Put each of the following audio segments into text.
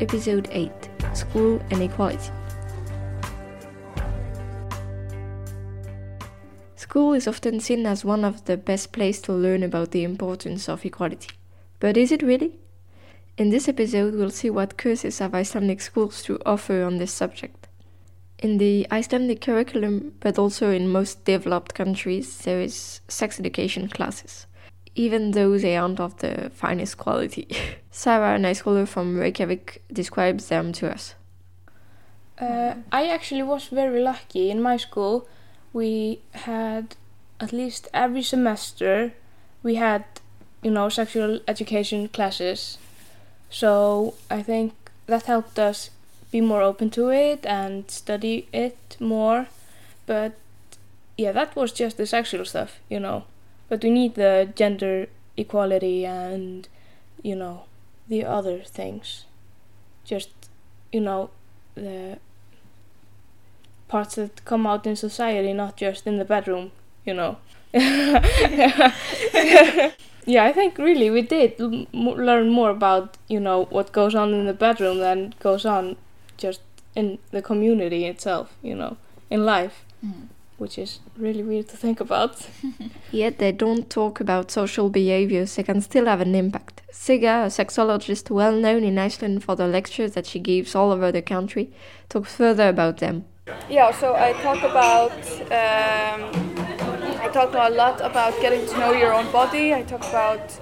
Episode 8 School and Equality. School is often seen as one of the best places to learn about the importance of equality. But is it really? In this episode, we'll see what courses have Icelandic schools to offer on this subject. In the Icelandic curriculum, but also in most developed countries, there is sex education classes even though they aren't of the finest quality. Sarah, an high schooler from Reykjavik, describes them to us. Uh, I actually was very lucky. In my school, we had at least every semester we had, you know, sexual education classes. So I think that helped us be more open to it and study it more. But yeah, that was just the sexual stuff, you know but we need the gender equality and you know the other things. Just you know the parts that come out in society not just in the bedroom you know. Yeah i think really we did learn more about you know what goes on in the bedroom than goes on just in the community itself you know in life. Mm which is really weird to think about. Yet they don't talk about social behaviors, they can still have an impact. Sigga, a sexologist well known in Iceland for the lectures that she gives all over the country, talks further about them. Yeah, so I talk about um, I talk a lot about getting to know your own body. I talk about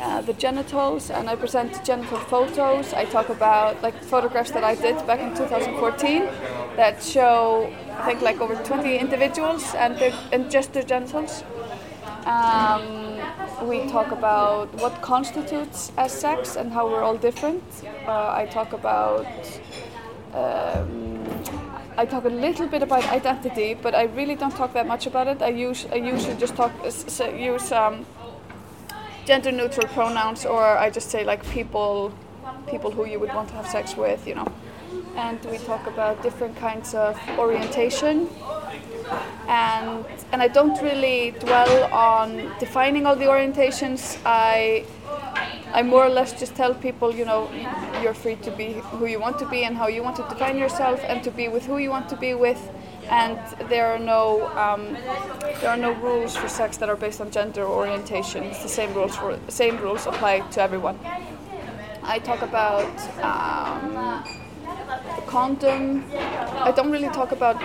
uh, the genitals and I present genital photos. I talk about like photographs that I did back in 2014 that show I think like over 20 individuals and, and just their genitals. Um, we talk about what constitutes as sex and how we're all different. Uh, I talk about um, I talk a little bit about identity, but I really don't talk that much about it. I use I usually just talk use um, gender neutral pronouns, or I just say like people people who you would want to have sex with, you know and we talk about different kinds of orientation. And, and I don't really dwell on defining all the orientations. I, I more or less just tell people, you know, you're free to be who you want to be and how you want to define yourself and to be with who you want to be with. And there are no um, there are no rules for sex that are based on gender orientation. It's the same rules for same rules apply to everyone. I talk about um, condom. I don't really talk about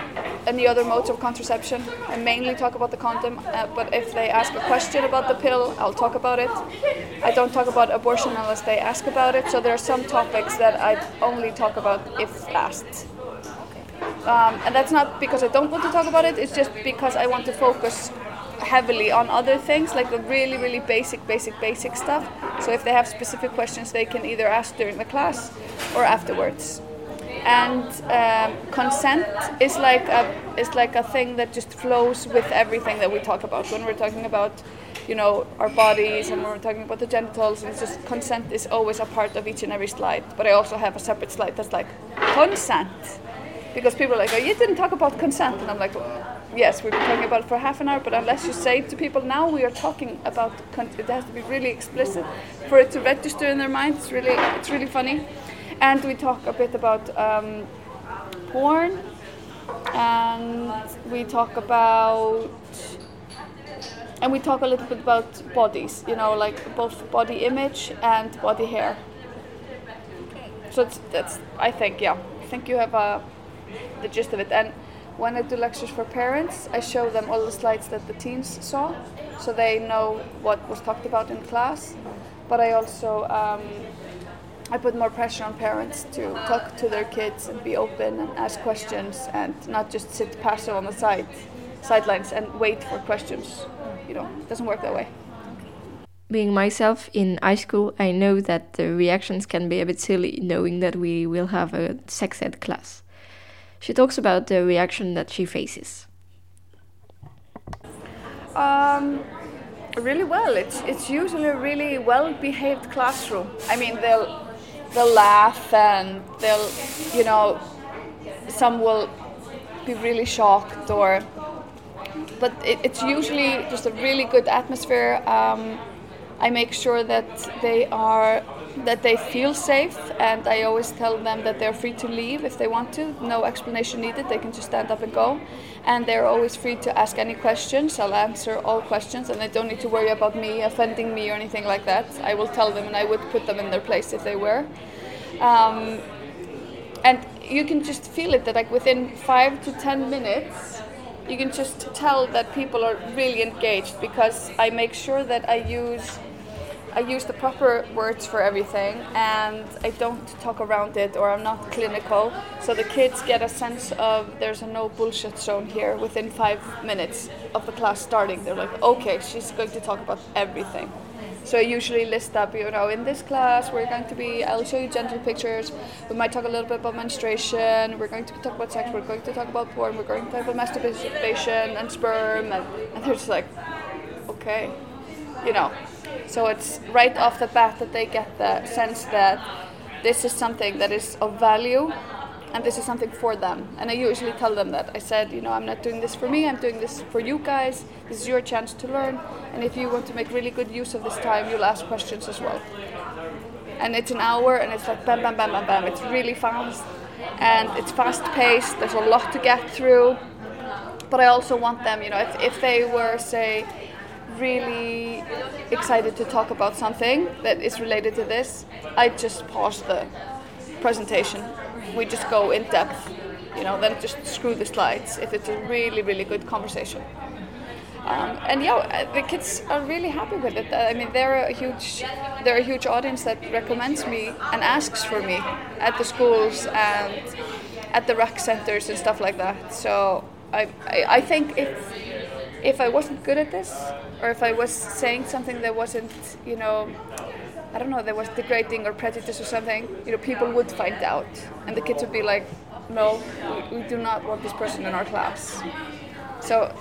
any other modes of contraception. I mainly talk about the condom, uh, but if they ask a question about the pill, I'll talk about it. I don't talk about abortion unless they ask about it, so there are some topics that I only talk about if asked. Um, and that's not because I don't want to talk about it, it's just because I want to focus heavily on other things, like the really, really basic, basic, basic stuff. So if they have specific questions, they can either ask during the class or afterwards and um, consent is like a is like a thing that just flows with everything that we talk about. When we're talking about you know our bodies and when we're talking about the genitals and it's just consent is always a part of each and every slide. But i also have a separate slide that's like consent. Because people are like oh you didn't talk about consent. And i'm like yes we've been talking about it for half an hour but unless you say to people now we are talking about it has to be really explicit. For it to register in their mind it's really it's really funny and we talk a bit about um, porn. And we talk about and we talk a little bit about bodies you know like both body image and body hair. So it's, that's i think yeah. I think you have a, the gist of it. And when i do lectures for parents i show them all the slides that the teens saw so they know what was talked about in class. But i also um, I put more pressure on parents to talk to their kids and be open and ask questions and not just sit passive on the side sidelines and wait for questions. You know, it doesn't work that way. Being myself in high school, I know that the reactions can be a bit silly knowing that we will have a sex ed class. She talks about the reaction that she faces. Um, really well. It's it's usually a really well behaved classroom. I mean, they'll they'll laugh and they'll, you know, some will be really shocked or, but it, it's usually just a really good atmosphere. Um, I make sure that they are that they feel safe and I always tell them that they're free to leave if they want to. No explanation needed. They can just stand up and go. And they're always free to ask any questions. I'll answer all questions and they don't need to worry about me offending me or anything like that. I will tell them and I would put them in their place if they were. Um, and you can just feel it that like within five to ten minutes you can just tell that people are really engaged because I make sure that I use I use the proper words for everything and I don't talk around it or I'm not clinical. So the kids get a sense of there's a no bullshit zone here within five minutes of the class starting. They're like, okay, she's going to talk about everything. So I usually list up, you know, in this class we're going to be, I'll show you genital pictures, we might talk a little bit about menstruation, we're going to talk about sex, we're going to talk about porn, we're going to talk about masturbation and sperm, and, and they're just like, okay, you know. So it's right off the bat that they get the sense that this is something that is of value and this is something for them. And I usually tell them that. I said, you know, I'm not doing this for me, I'm doing this for you guys. This is your chance to learn. And if you want to make really good use of this time, you'll ask questions as well. And it's an hour and it's like bam, bam, bam, bam, bam. It's really fast and it's fast paced. There's a lot to get through. But I also want them, you know, if, if they were, say, really excited to talk about something that is related to this, I just pause the presentation. We just go in depth, you know, then just screw the slides if it's a really, really good conversation. Um, and yeah, uh, the kids are really happy with it. I mean, they're a huge, they're a huge audience that recommends me and asks for me at the schools and at the rec centers and stuff like that. So I, I, I think if if I wasn't good at this, or if I was saying something that wasn't, you know, I don't know, that was degrading or prejudice or something, you know, people would find out, and the kids would be like, no, we, we do not want this person in our class. So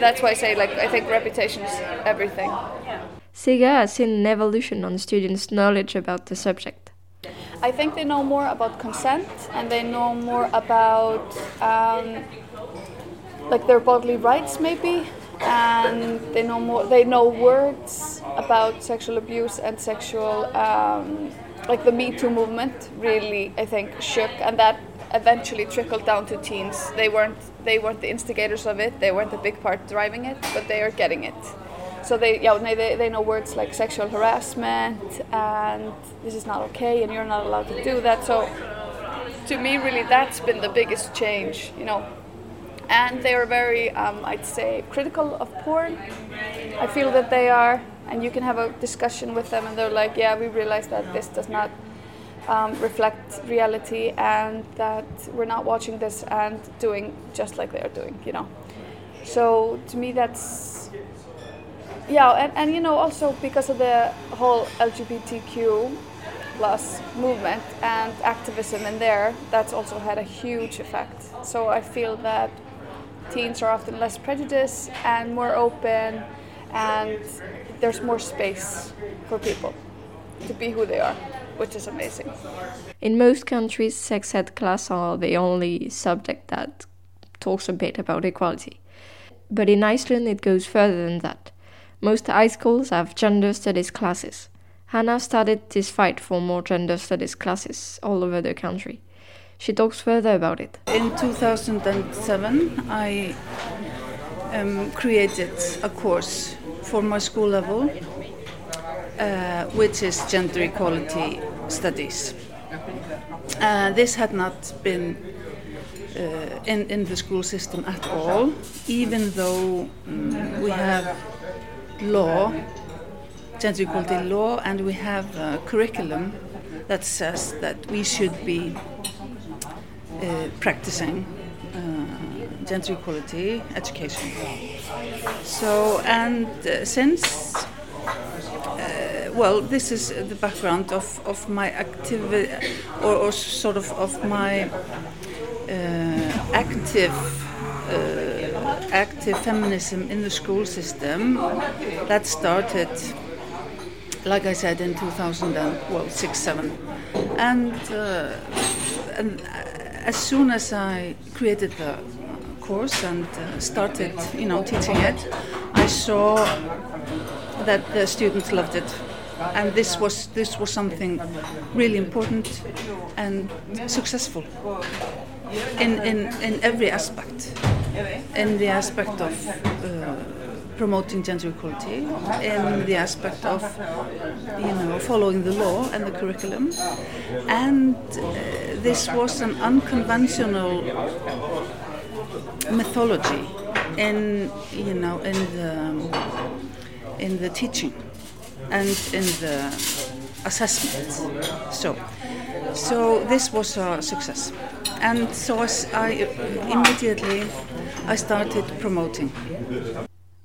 that's why I say, like, I think reputation is everything. Sigga has seen an evolution on students' knowledge about the subject. I think they know more about consent and they know more about um, like their bodily rights maybe and they know more they know words about sexual abuse and sexual um, like the me too movement really i think shook and that eventually trickled down to teens. They weren't they weren't the instigators of it they weren't the big part driving it but they are getting it. So they yeah they, they know words like sexual harassment and this is not okay and you're not allowed to do that. So to me really that's been the biggest change you know and they are very, um, I'd say, critical of porn. I feel that they are, and you can have a discussion with them, and they're like, yeah, we realize that this does not um, reflect reality, and that we're not watching this and doing just like they are doing, you know. So to me, that's yeah, and, and you know, also because of the whole LGBTQ plus movement and activism in there, that's also had a huge effect. So I feel that teens are often less prejudiced and more open, and there's more space for people to be who they are, which is amazing. In most countries, sex ed class are the only subject that talks a bit about equality. But in Iceland, it goes further than that. Most high schools have gender studies classes. Hannah started this fight for more gender studies classes all over the country. She talks further about it. In 2007, I um, created a course for my school level, uh, which is Gender Equality Studies. Uh, this had not been uh, in, in the school system at all, even though um, we have law, gender equality law, and we have a curriculum that says that we should be practicing uh, gender equality education. So, and uh, since, uh, well, this is the background of, of my activity, or, or sort of of my uh, active uh, active feminism in the school system that started like I said in 2000 and, well six seven and uh, and as soon as I created the course and uh, started you know teaching it I saw that the students loved it. And this was this was something really important and successful in, in, in every aspect. In the aspect of uh, promoting gender equality, in the aspect of you know following the law and the curriculum, and uh, this was an unconventional methodology in you know in the in the teaching and in the assessment. So, so this was a success, and so as I immediately I started promoting.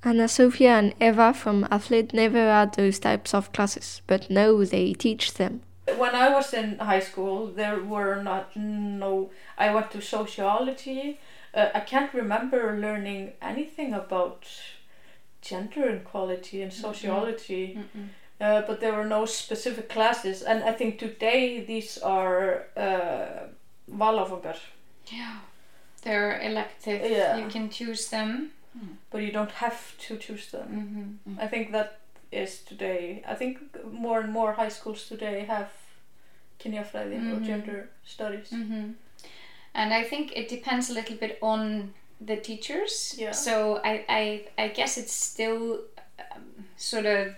Anna Sophia and Eva from Athlete never had those types of classes, but now they teach them. When I was in high school, there were not no. I went to sociology. Uh, I can't remember learning anything about gender equality in sociology. Mm -mm. Uh, but there were no specific classes, and I think today these are uh, valáfangar. Yeah, they're elective. Yeah. You can choose them. But you don't have to choose them. Mhm. I think that is today. I think more and more high schools today have kynjafræði or Mhm. gender studies. hmm And I think it depends a little bit on the teachers. Yeah. So I, I, I guess it's still um, sort of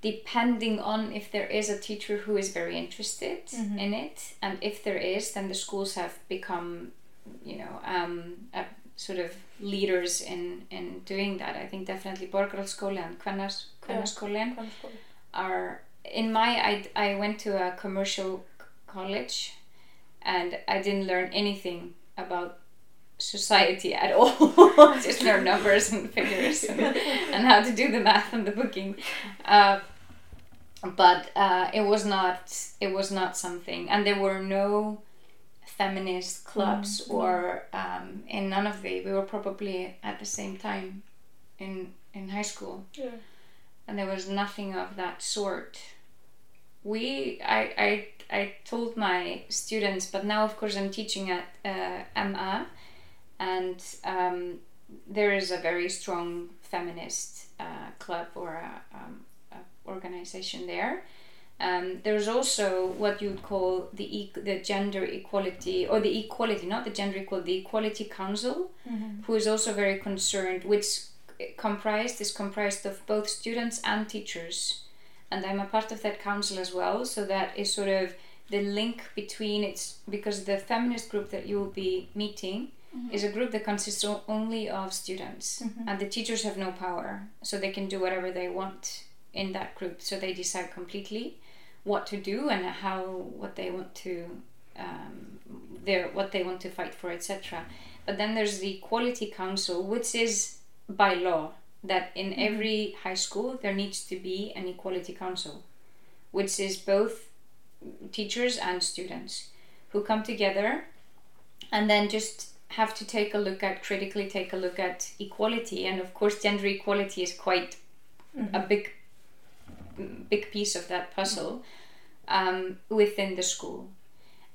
depending on if there is a teacher who is very interested Mhm. in it, and if there is, then the schools have become, you know, um, a, sort of leaders in in doing that. I think definitely Borgarholtsskóli and Kvennars Kvennaskólinn are in my I, I went to a commercial college and I didn't learn anything about society at all. Just learn numbers and figures and, and how to do the math and the booking. Uh, but uh, it was not it was not something and there were no feminist clubs Mm, or um, in none of the we were probably at the same time in in high school Yeah. and there was nothing of that sort. We, I, I, I told my students, but now of course I'm teaching at uh, MA, and um, there is a very strong feminist uh, club or a, um, a organization there. Um, there's also what you would call the e- the gender equality or the equality, not the gender equality, the equality council, Mhm. who is also very concerned, which comprised is comprised of both students and teachers and i'm a part of that council as well so that is sort of the link between it's because the feminist group that you will be meeting Mhm. is a group that consists o- only of students Mhm. and the teachers have no power so they can do whatever they want in that group so they decide completely what to do and how what they want to um, their what they want to fight for etc but then there's the equality council which is by law that in Mhm. every high school there needs to be an equality council which is both teachers and students who come together and then just have to take a look at critically take a look at equality. And of course gender equality is quite a big big piece of that puzzle um, within the school.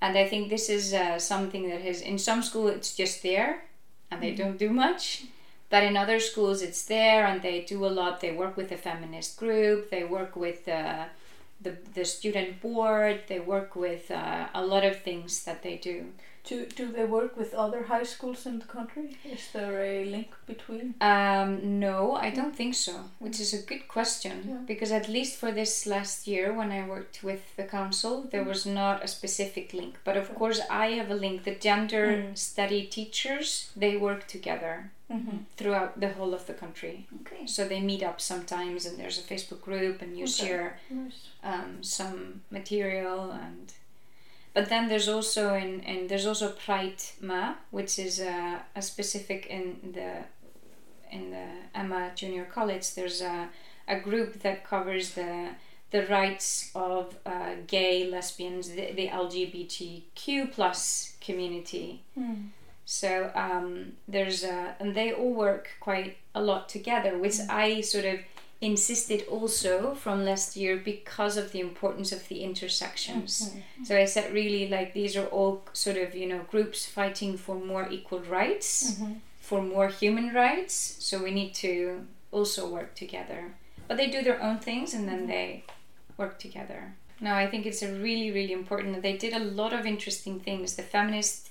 And i think this is uh, something that has in some school it's just there and they Mhm. don't do much but in other schools it's there and they do a lot. They work with a feminist group they work with uh, the, the student board they work with uh, a lot of things that they do Do, do they work with other high schools in the country? Is there a link between? Um, no, I don't think so, which is a good question Yeah. because at least for this last year when I worked with the council, there was not a specific link. But of course, I have a link. The gender Mm. study teachers they work together Mm-hmm. throughout the whole of the country. Okay. So they meet up sometimes, and there's a Facebook group, and you Okay. share Nice. um, some material and. But then there's also in, in there's also Pride Ma, which is a, a specific in the in the MA Junior College. There's a, a group that covers the the rights of uh, gay, lesbians, the, the LGBTQ plus community. Mm. So um, there's a, and they all work quite a lot together, which I sort of insisted also from last year because of the importance of the intersections. Mhm. So I said really like these are all sort of you know groups fighting for more equal rights, Mhm. for more human rights. So we need to also work together. But they do their own things and then they work together. No, I think it's a really really important. They did a lot of interesting things. The feminist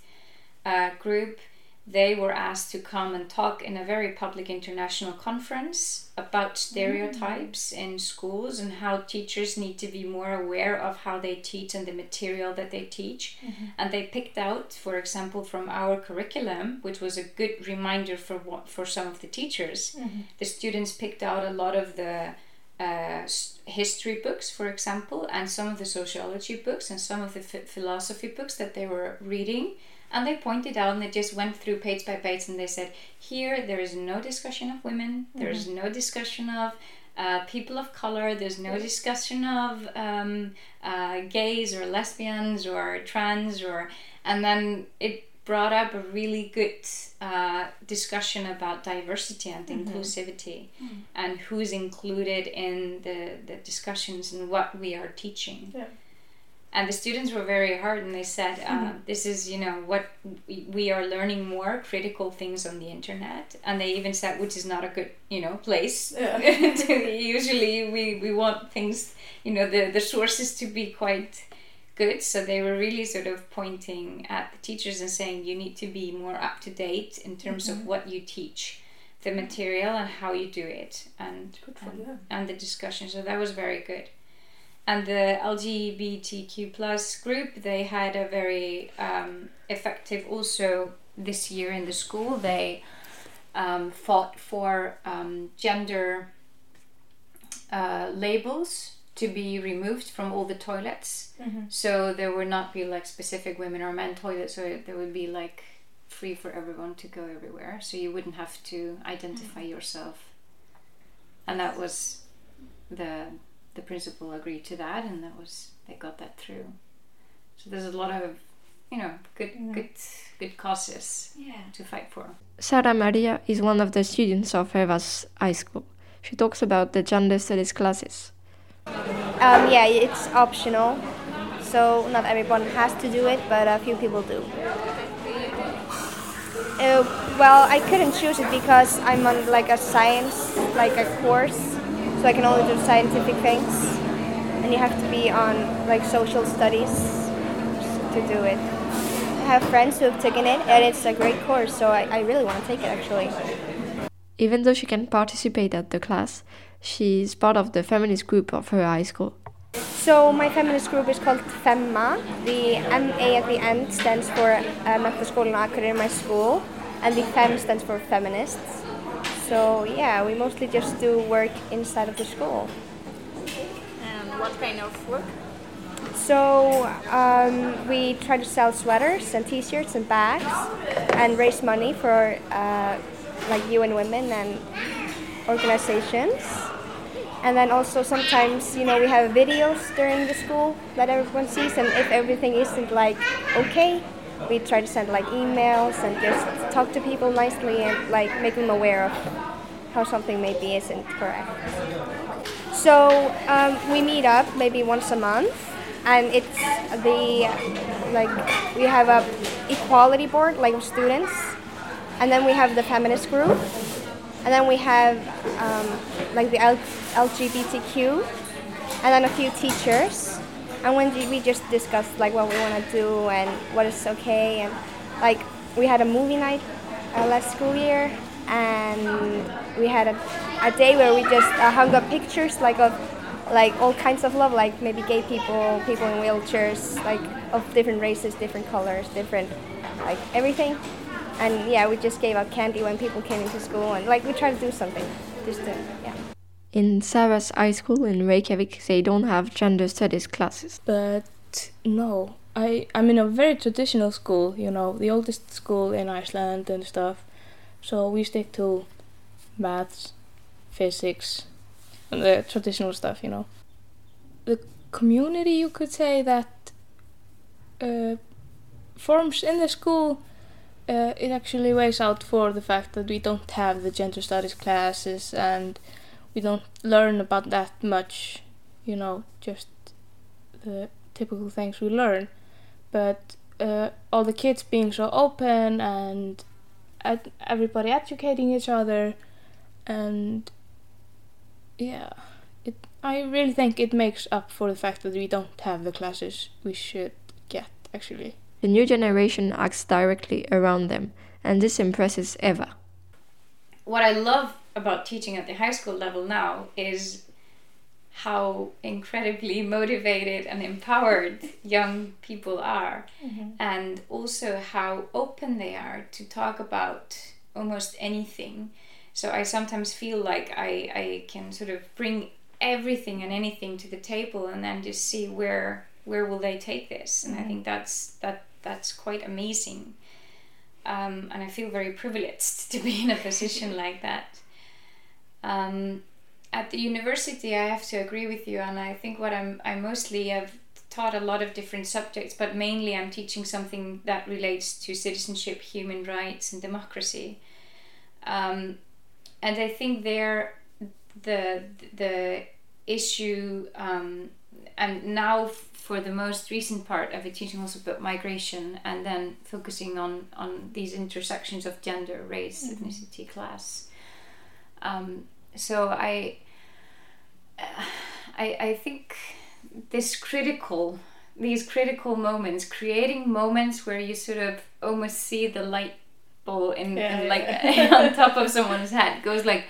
uh, group they were asked to come and talk in a very public international conference about stereotypes in schools and how teachers need to be more aware of how they teach and the material that they teach. Mhm. And they picked out, for example, from our curriculum, which was a good reminder for what, for some of the teachers. Mhm. The students picked out a lot of the uh, history books, for example, and some of the sociology books and some of the ph- philosophy books that they were reading. And they pointed out and they just went through page by page and they said, here there is no discussion of women, there is no discussion of uh, people of color, there's no discussion of um, uh, gays or lesbians or trans or. And then it brought up a really good uh, discussion about diversity and Mhm. inclusivity Mm. and who's included in the, the discussions and what we are teaching Yeah. And the students were very hard and they said uh, Mhm. this is you know what we, we are learning more critical things on the internet. And they even said which is not a good you know place. Yeah. usually we, we want things you know the, the sources to be quite good. So they were really sort of pointing at the teachers and saying you need to be more up to date in terms Mhm. of what you teach the material and how you do it. And Good for and, and the discussion. So that was very good and the LGBTQ plus group they had a very um, effective also this year in the school. They um, fought for um, gender uh, labels to be removed from all the toilets. Mhm. so there would not be like specific women or men toilets so there would be like free for everyone to go everywhere. So you wouldn't have to identify yourself. And that was the the principal agreed to that and that was they got that through so there's a lot of you know good good good causes Yeah. to fight for Sara Maria is one of the students of Eva's high school. She talks about the gender studies classes. Um, yeah, it's optional, so not everyone has to do it, but a few people do. Uh, well, I couldn't choose it because I'm on like a science, like a course, so I can only do scientific things, and you have to be on like social studies to do it. I have friends who have taken it, and it's a great course, so I, I really want to take it actually. Even though she can participate at the class, she is part of the feminist group of her high school. So my feminist group is called FEMMA. The MA at the end stands for uh, Menntaskólinn Akureyri, my school, and the FEM stands for feminists. So yeah, we mostly just do work inside of the school. And what kind of work? So um, we try to sell sweaters and T-shirts and bags, and raise money for uh, like UN Women and organizations. And then also sometimes, you know, we have videos during the school that everyone sees, and if everything isn't like okay, we try to send like emails and just talk to people nicely and like make them aware of how something maybe isn't correct. So um, we meet up maybe once a month, and it's the like we have a equality board like students, and then we have the feminist group, and then we have um, like the L- LGBTQ, and then a few teachers, and when we just discussed like what we want to do and what is okay, and like we had a movie night uh, last school year, and we had a, a day where we just uh, hung up pictures like of like all kinds of love, like maybe gay people, people in wheelchairs, like of different races, different colors, different like everything. and yeah, we just gave out candy when people came into school, and like we tried to do something, just to yeah. In Sarah's high school in Reykjavik, they don't have gender studies classes. But no, I I'm in a very traditional school. You know, the oldest school in Iceland and stuff. So we stick to maths, physics, and the traditional stuff. You know, the community you could say that uh, forms in the school. Uh, it actually weighs out for the fact that we don't have the gender studies classes and we don't learn about that much, you know, just the typical things we learn. But uh, all the kids being so open and ed- everybody educating each other, and yeah, it. I really think it makes up for the fact that we don't have the classes we should get actually. The new generation acts directly around them, and this impresses Eva. What I love about teaching at the high school level now is how incredibly motivated and empowered young people are. Mhm. and also how open they are to talk about almost anything. So i sometimes feel like i, I can sort of bring everything and anything to the table and then just see where where will they take this. And i Mhm. think that's that that's quite amazing. Um, and i feel very privileged to be in a position like that um, at the university, I have to agree with you, and I think what I'm I mostly have taught a lot of different subjects, but mainly I'm teaching something that relates to citizenship, human rights, and democracy. Um, and I think there, the the issue, um, and now for the most recent part, I've been teaching also about migration, and then focusing on on these intersections of gender, race, Mhm. ethnicity, class. Um, so I, I, I think this critical, these critical moments, creating moments where you sort of almost see the light bulb in, Yeah, in yeah. like on top of someone's head goes like,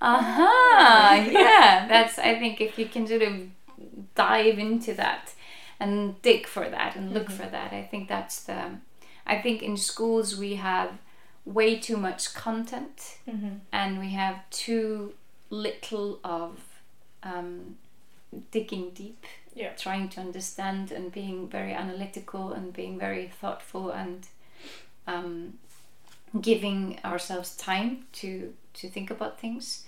aha, yeah. That's I think if you can sort of dive into that and dig for that and look Mhm. for that, I think that's the. I think in schools we have way too much content Mhm. and we have too little of um, digging deep, Yeah. trying to understand and being very analytical and being very thoughtful and um, giving ourselves time to to think about things.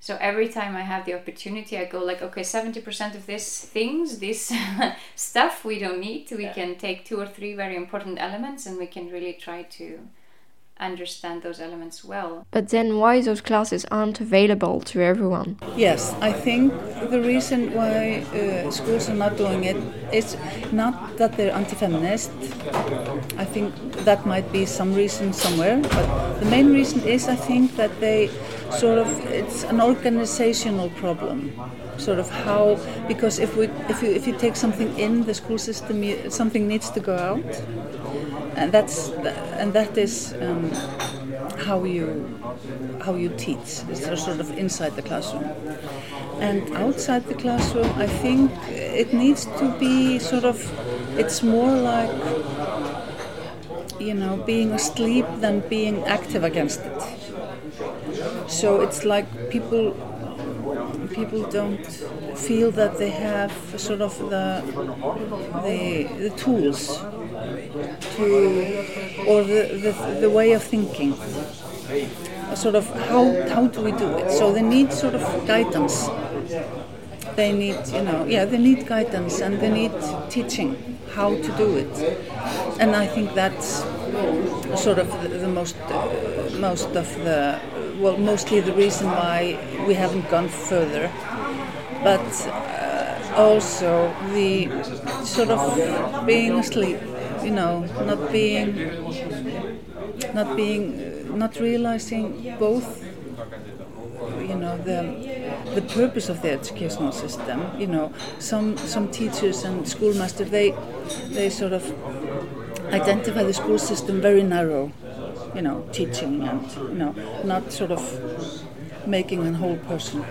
So every time I have the opportunity, I go like, okay, seventy percent of this things, this stuff we don't need. We Yeah. can take two or three very important elements, and we can really try to understand those elements well. But then why those classes aren't available to everyone? Yes, I think the reason why uh, schools are not doing it is not that they're anti-feminist. I think that might be some reason somewhere, but the main reason is I think that they sort of it's an organizational problem. Sort of how because if we if you if you take something in the school system, you, something needs to go out, and that's and that is um, how you how you teach. It's sort of inside the classroom. And outside the classroom, I think it needs to be sort of, it's more like, you know, being asleep than being active against it. So it's like people, people don't feel that they have sort of the, the, the tools to, or the, the, the way of thinking. Sort of how how do we do it? So they need sort of guidance. They need you know yeah they need guidance and they need teaching how to do it. And i think that's sort of the, the most uh, most of the well mostly the reason why we haven't gone further. But uh, also the sort of being asleep you know not being not being not realizing both you know the the purpose of the educational system. You know some some teachers and schoolmasters they they sort of identify the school system very narrow you know teaching and you know not sort of making a whole person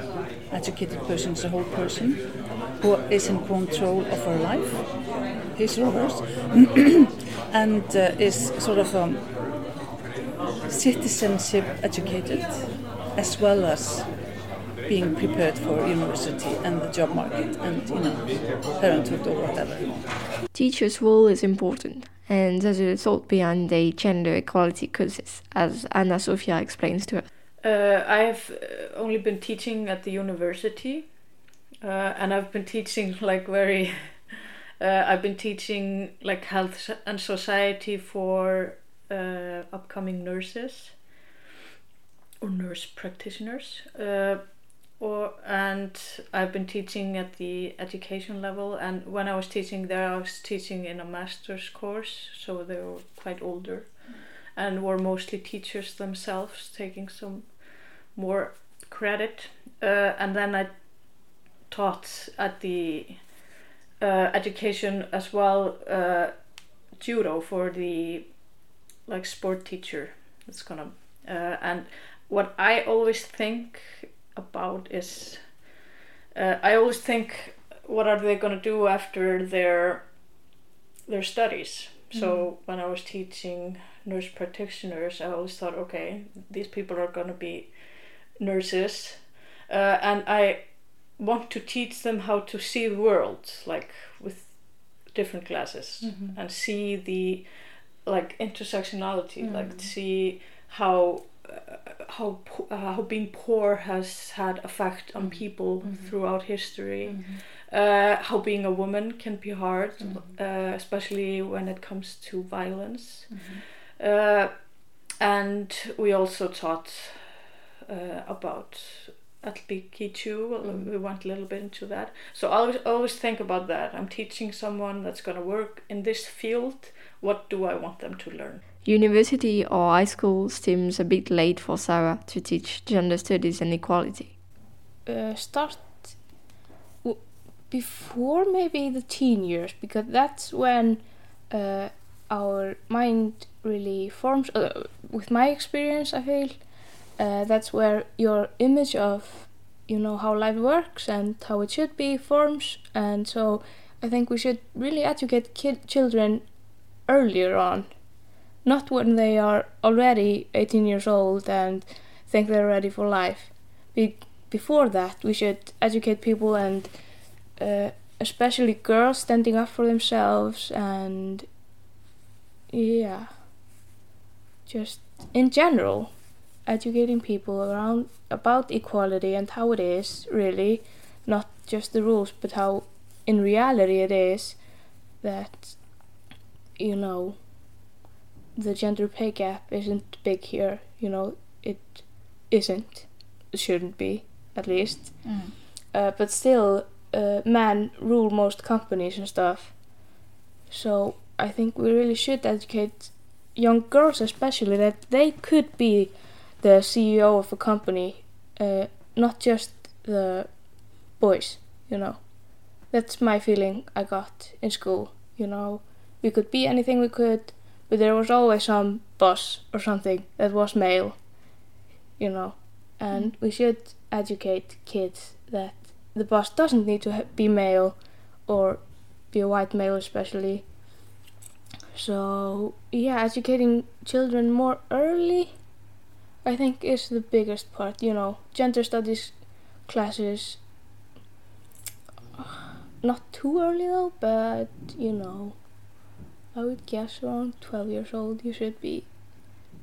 educated person is a whole person who is in control of her life his or and uh, is sort of um, citizenship educated as well as being prepared for university and the job market and you know parenthood or whatever. Teachers' role is important, and there's a thought behind the gender equality courses, as Anna Sofia explains to us. Uh, I've uh, only been teaching at the university, uh, and I've been teaching like very. Uh, I've been teaching like health and society for uh, upcoming nurses or nurse practitioners. Uh, or and I've been teaching at the education level and when I was teaching there I was teaching in a master's course so they were quite older and were mostly teachers themselves taking some more credit uh, and then I taught at the uh, education as well uh, judo for the like sport teacher. It's gonna uh, and what I always think about is uh, I always think what are they going to do after their their studies. Mm. so when I was teaching nurse practitioners I always thought okay these people are going to be nurses. Uh, and I want to teach them how to see the world like with different glasses mm-hmm. and see the like intersectionality mm. like see how how uh, how being poor has had effect on mm-hmm. people mm-hmm. throughout history. Mm-hmm. Uh, how being a woman can be hard, mm-hmm. uh, especially when it comes to violence. Mm-hmm. Uh, and we also taught uh, about Atlikichu. Mm-hmm. We went a little bit into that. So I always always think about that. I'm teaching someone that's going to work in this field. What do I want them to learn? University or high school seems a bit late for Sarah to teach gender studies and equality. Uh, start before maybe the teen years because that's when uh, our mind really forms. Uh, with my experience, I feel uh, that's where your image of you know how life works and how it should be forms, and so I think we should really educate children earlier on. Not when they are already 18 years old and think they're ready for life. Be before that, we should educate people and uh, especially girls standing up for themselves and yeah, just in general, educating people around about equality and how it is really, not just the rules, but how in reality it is that you know the gender pay gap isn't big here. You know, it isn't. It shouldn't be, at least. Mm. Uh, but still, uh, men rule most companies and stuff. So I think we really should educate young girls, especially, that they could be the CEO of a company, uh, not just the boys. You know, that's my feeling I got in school. You know, we could be anything we could but there was always some boss or something that was male, you know, and mm. we should educate kids that the boss doesn't need to be male or be a white male especially. So yeah, educating children more early, I think, is the biggest part. You know, gender studies classes. Uh, not too early though, but you know. I would guess around 12 years old you should be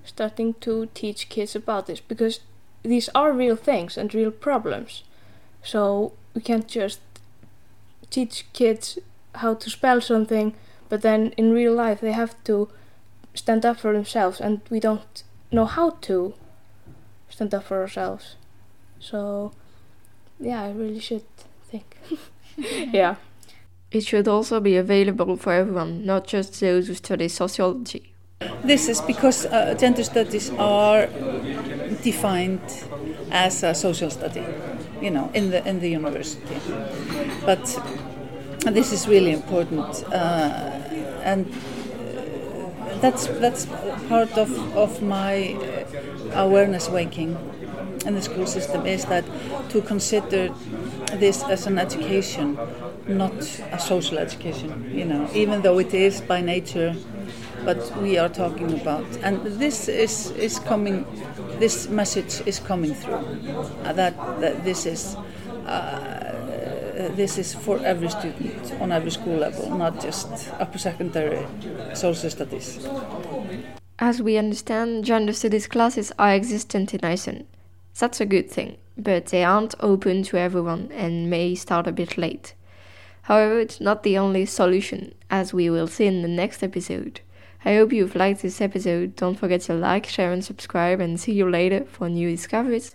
starting to teach kids about this because these are real things and real problems. So we can't just teach kids how to spell something, but then in real life they have to stand up for themselves, and we don't know how to stand up for ourselves. So, yeah, I really should think. yeah. It should also be available for everyone, not just those who study sociology. This is because uh, gender studies are defined as a social study, you know, in the in the university. But this is really important, uh, and that's that's part of of my awareness waking in the school system is that to consider this as an education not a social education, you know, even though it is by nature but we are talking about, and this is is coming. This message is coming through. Uh, that, that this is. Uh, this is for every student on every school level, not just upper secondary social studies. As we understand, gender studies classes are existent in Iceland. That's a good thing, but they aren't open to everyone and may start a bit late. However, it's not the only solution, as we will see in the next episode. I hope you've liked this episode. Don't forget to like, share, and subscribe, and see you later for new discoveries.